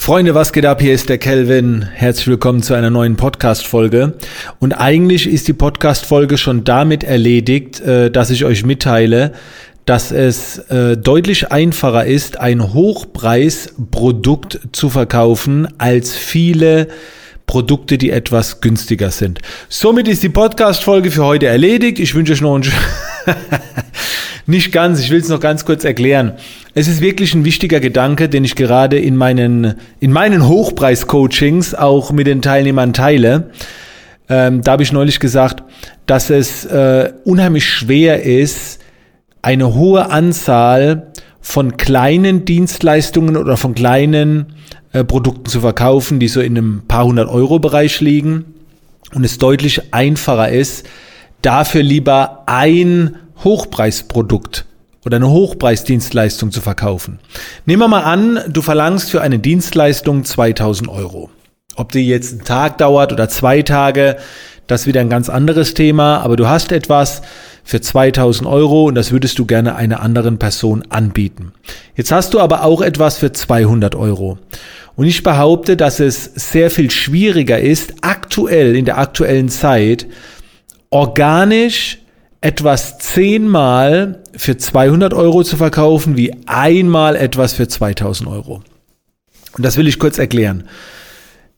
Freunde, was geht ab? Hier ist der Kelvin. Herzlich willkommen zu einer neuen Podcast-Folge. Und eigentlich ist die Podcast-Folge schon damit erledigt, äh, dass ich euch mitteile, dass es äh, deutlich einfacher ist, ein Hochpreisprodukt zu verkaufen als viele Produkte, die etwas günstiger sind. Somit ist die Podcast-Folge für heute erledigt. Ich wünsche euch noch einen Nicht ganz, ich will es noch ganz kurz erklären. Es ist wirklich ein wichtiger Gedanke, den ich gerade in meinen, in meinen Hochpreis-Coachings auch mit den Teilnehmern teile. Ähm, da habe ich neulich gesagt, dass es äh, unheimlich schwer ist, eine hohe Anzahl von kleinen Dienstleistungen oder von kleinen äh, Produkten zu verkaufen, die so in einem paar hundert Euro Bereich liegen und es deutlich einfacher ist, dafür lieber ein Hochpreisprodukt oder eine Hochpreisdienstleistung zu verkaufen. Nehmen wir mal an, du verlangst für eine Dienstleistung 2000 Euro. Ob die jetzt einen Tag dauert oder zwei Tage, das ist wieder ein ganz anderes Thema, aber du hast etwas für 2000 Euro und das würdest du gerne einer anderen Person anbieten. Jetzt hast du aber auch etwas für 200 Euro. Und ich behaupte, dass es sehr viel schwieriger ist, aktuell, in der aktuellen Zeit, organisch etwas zehnmal für 200 Euro zu verkaufen, wie einmal etwas für 2000 Euro. Und das will ich kurz erklären.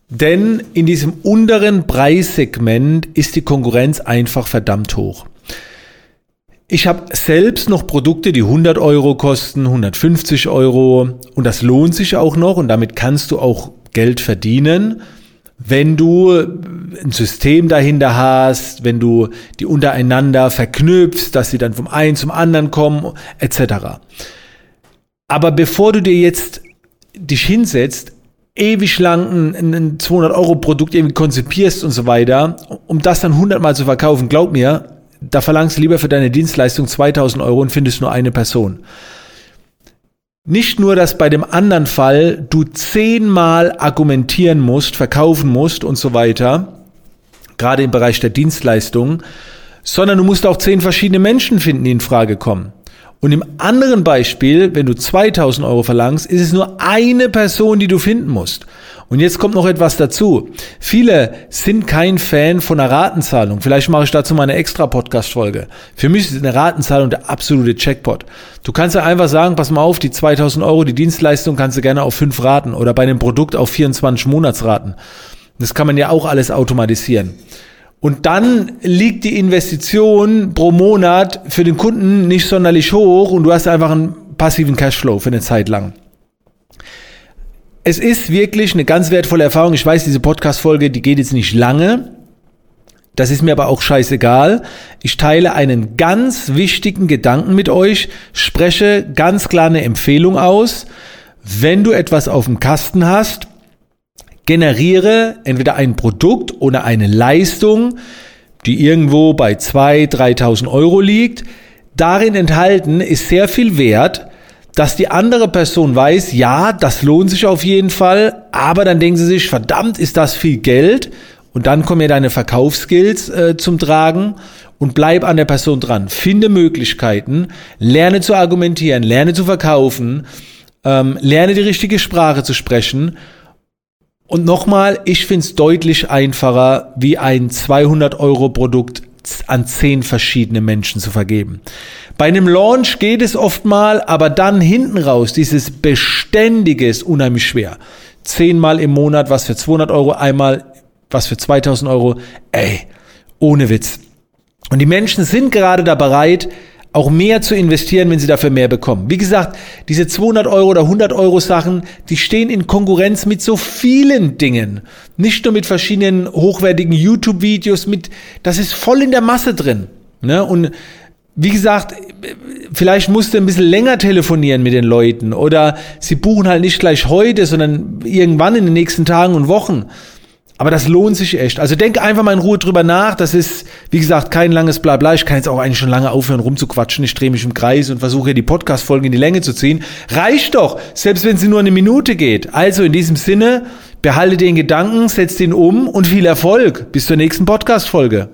Denn in diesem unteren Preissegment ist die Konkurrenz einfach verdammt hoch. Ich habe selbst noch Produkte, die 100 Euro kosten, 150 Euro und das lohnt sich auch noch und damit kannst du auch Geld verdienen wenn du ein System dahinter hast, wenn du die untereinander verknüpfst, dass sie dann vom einen zum anderen kommen, etc. Aber bevor du dir jetzt dich hinsetzt, ewig lang ein, ein 200 Euro Produkt irgendwie konzipierst und so weiter, um das dann 100 Mal zu verkaufen, glaub mir, da verlangst du lieber für deine Dienstleistung 2000 Euro und findest nur eine Person. Nicht nur, dass bei dem anderen Fall du zehnmal argumentieren musst, verkaufen musst und so weiter, gerade im Bereich der Dienstleistungen, sondern du musst auch zehn verschiedene Menschen finden, die in Frage kommen. Und im anderen Beispiel, wenn du 2000 Euro verlangst, ist es nur eine Person, die du finden musst. Und jetzt kommt noch etwas dazu. Viele sind kein Fan von einer Ratenzahlung. Vielleicht mache ich dazu mal eine extra Podcast-Folge. Für mich ist eine Ratenzahlung der absolute Checkpot. Du kannst ja einfach sagen, pass mal auf, die 2000 Euro, die Dienstleistung kannst du gerne auf fünf Raten oder bei einem Produkt auf 24 Monatsraten. Das kann man ja auch alles automatisieren. Und dann liegt die Investition pro Monat für den Kunden nicht sonderlich hoch und du hast einfach einen passiven Cashflow für eine Zeit lang es ist wirklich eine ganz wertvolle Erfahrung. Ich weiß, diese Podcast-Folge, die geht jetzt nicht lange. Das ist mir aber auch scheißegal. Ich teile einen ganz wichtigen Gedanken mit euch, spreche ganz klar eine Empfehlung aus. Wenn du etwas auf dem Kasten hast, generiere entweder ein Produkt oder eine Leistung, die irgendwo bei 2.000, 3.000 Euro liegt. Darin enthalten ist sehr viel Wert, dass die andere Person weiß, ja, das lohnt sich auf jeden Fall, aber dann denken sie sich, verdammt, ist das viel Geld? Und dann kommen ja deine Verkaufsskills äh, zum Tragen und bleib an der Person dran. Finde Möglichkeiten, lerne zu argumentieren, lerne zu verkaufen, ähm, lerne die richtige Sprache zu sprechen. Und nochmal, ich finde es deutlich einfacher, wie ein 200 Euro Produkt an zehn verschiedene Menschen zu vergeben. Bei einem Launch geht es oft mal, aber dann hinten raus, dieses Beständige ist unheimlich schwer. Zehnmal im Monat was für 200 Euro, einmal was für 2000 Euro. Ey, ohne Witz. Und die Menschen sind gerade da bereit, auch mehr zu investieren, wenn sie dafür mehr bekommen. Wie gesagt, diese 200 Euro oder 100 Euro Sachen, die stehen in Konkurrenz mit so vielen Dingen. Nicht nur mit verschiedenen hochwertigen YouTube-Videos, mit, das ist voll in der Masse drin. Ne? Und wie gesagt, vielleicht musst du ein bisschen länger telefonieren mit den Leuten oder sie buchen halt nicht gleich heute, sondern irgendwann in den nächsten Tagen und Wochen. Aber das lohnt sich echt. Also denk einfach mal in Ruhe drüber nach. Das ist, wie gesagt, kein langes Blabla. Ich kann jetzt auch eigentlich schon lange aufhören rumzuquatschen. Ich drehe mich im Kreis und versuche hier die Podcast-Folgen in die Länge zu ziehen. Reicht doch, selbst wenn sie nur eine Minute geht. Also in diesem Sinne, behalte den Gedanken, setz den um und viel Erfolg. Bis zur nächsten Podcast-Folge.